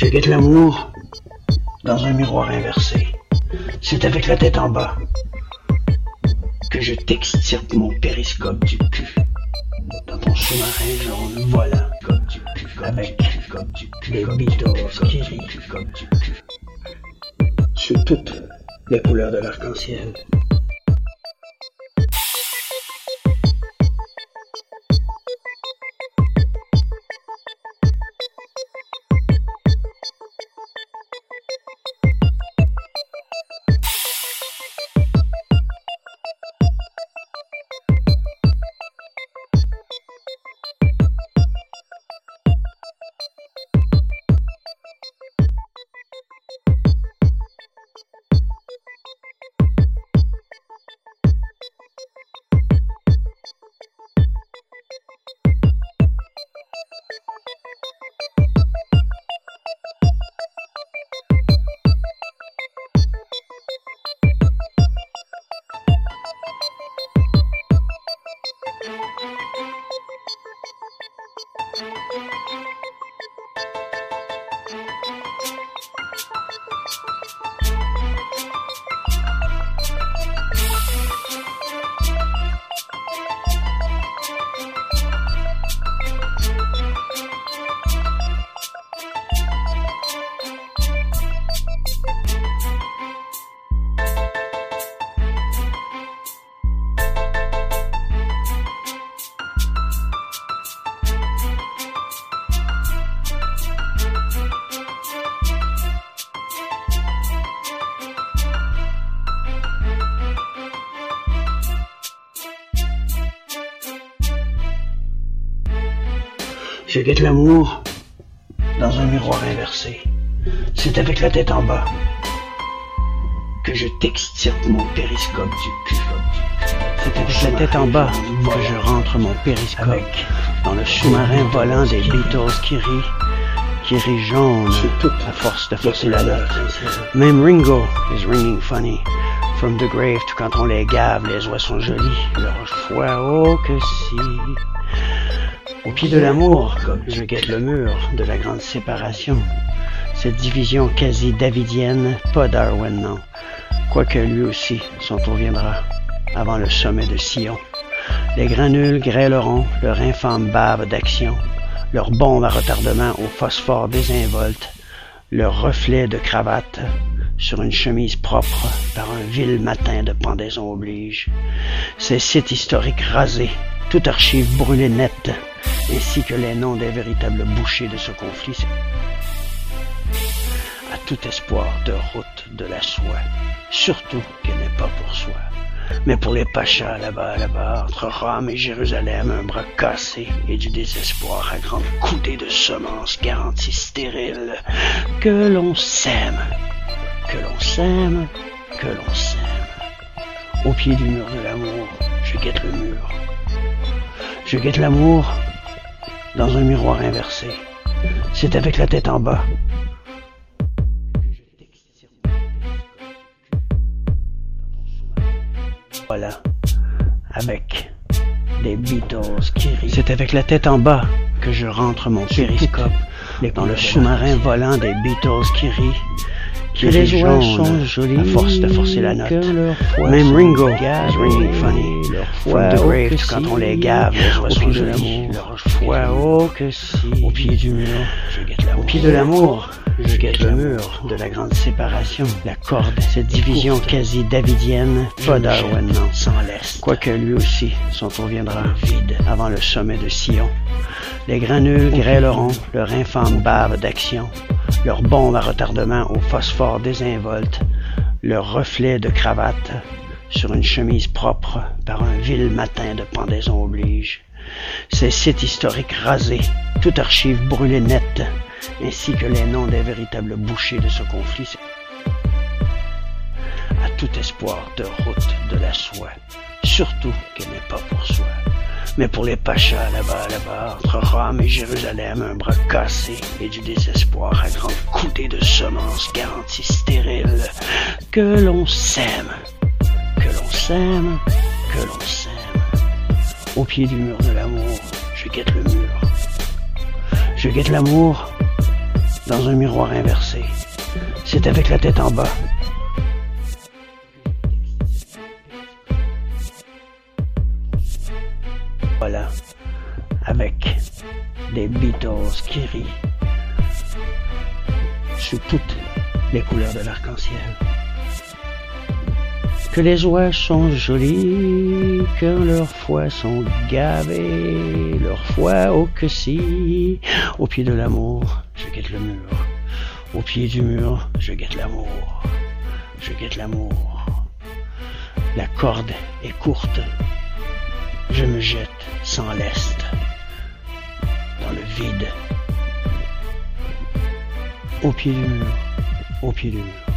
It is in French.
Je guette l'amour dans un miroir inversé. C'est avec la tête en bas que je t'extirpe mon périscope du cul. Dans ton sous-marin jaune volant comme du cul, avec comme du cul, les Beatles qui rient comme du cul. Sur toutes les couleurs de l'arc-en-ciel. Je guette l'amour dans un miroir inversé. C'est avec la tête en bas que je t'extirpe mon périscope du cul. C'est avec la tête en bas que je rentre mon périscope dans le sous-marin volant des Beatles qui rit, qui rit jaune à force de forcer la note. Même Ringo is ringing funny. From the grave to quand on les gave, les oies sont jolies. Leur foi, oh que si. Au pied de l'amour, je guette le mur de la grande séparation. Cette division quasi davidienne, pas Darwin, non. Quoique lui aussi, son tour viendra, avant le sommet de Sion. Les granules grêleront leur infâme bave d'action, leur bombe à retardement au phosphore désinvolte, leur reflet de cravate sur une chemise propre par un vil matin de pendaison oblige. Ces sites historiques rasés, toute archive brûlée nette, ainsi que les noms des véritables bouchers de ce conflit, à tout espoir de route de la soie, surtout qu'elle n'est pas pour soi, mais pour les pachas là-bas, là-bas, entre Rome et Jérusalem, un bras cassé et du désespoir à grande coudée de semences garanties stériles, que l'on sème, que l'on sème, que l'on sème. Au pied du mur de l'amour, je guette le mur. Je guette l'amour dans un miroir inversé. C'est avec la tête en bas. Voilà, avec des Beatles qui rient. C'est avec la tête en bas que je rentre mon périscope dans le sous-marin volant des Beatles qui rient que les oies sont jolies, à force de forcer la note. Même Ringo is ringing funny. From the grave, oh, quand on les gave, les oies sont jolies. Leur foi, oh que si. Au pied du mur, je guette l'amour. Au pied de l'amour, je guette le mur de la grande séparation. La corde, cette division quasi davidienne, pas Darwin, non. Sans l'est. Quoique lui aussi, son tour viendra vide avant le sommet de Sion. Les granules grêleront leur infâme bave d'action leur bombe à retardement au phosphore désinvolte, leur reflet de cravate sur une chemise propre par un vil matin de pendaison oblige. Ces sites historiques rasés, toute archive brûlée nette, ainsi que les noms des véritables bouchers de ce conflit, à tout espoir de route de la soie, surtout qu'elle n'est pas pour soi mais pour les pachas là-bas, là-bas, entre Rome et Jérusalem, un bras cassé et du désespoir à grande coudée de semences garanties stériles, que l'on sème, que l'on sème, que l'on sème. Au pied du mur de l'amour, je guette le mur. Je guette l'amour dans un miroir inversé. C'est avec la tête en bas. Avec des Beatles qui rient sous toutes les couleurs de l'arc-en-ciel. Que les oies sont jolies, que leurs foies sont gavés, leur foie au que si. Au pied de l'amour, je guette le mur. Au pied du mur, je guette l'amour. Je guette l'amour. La corde est courte. Je me jette sans lest dans le vide. Au pied du mur, au pied du mur.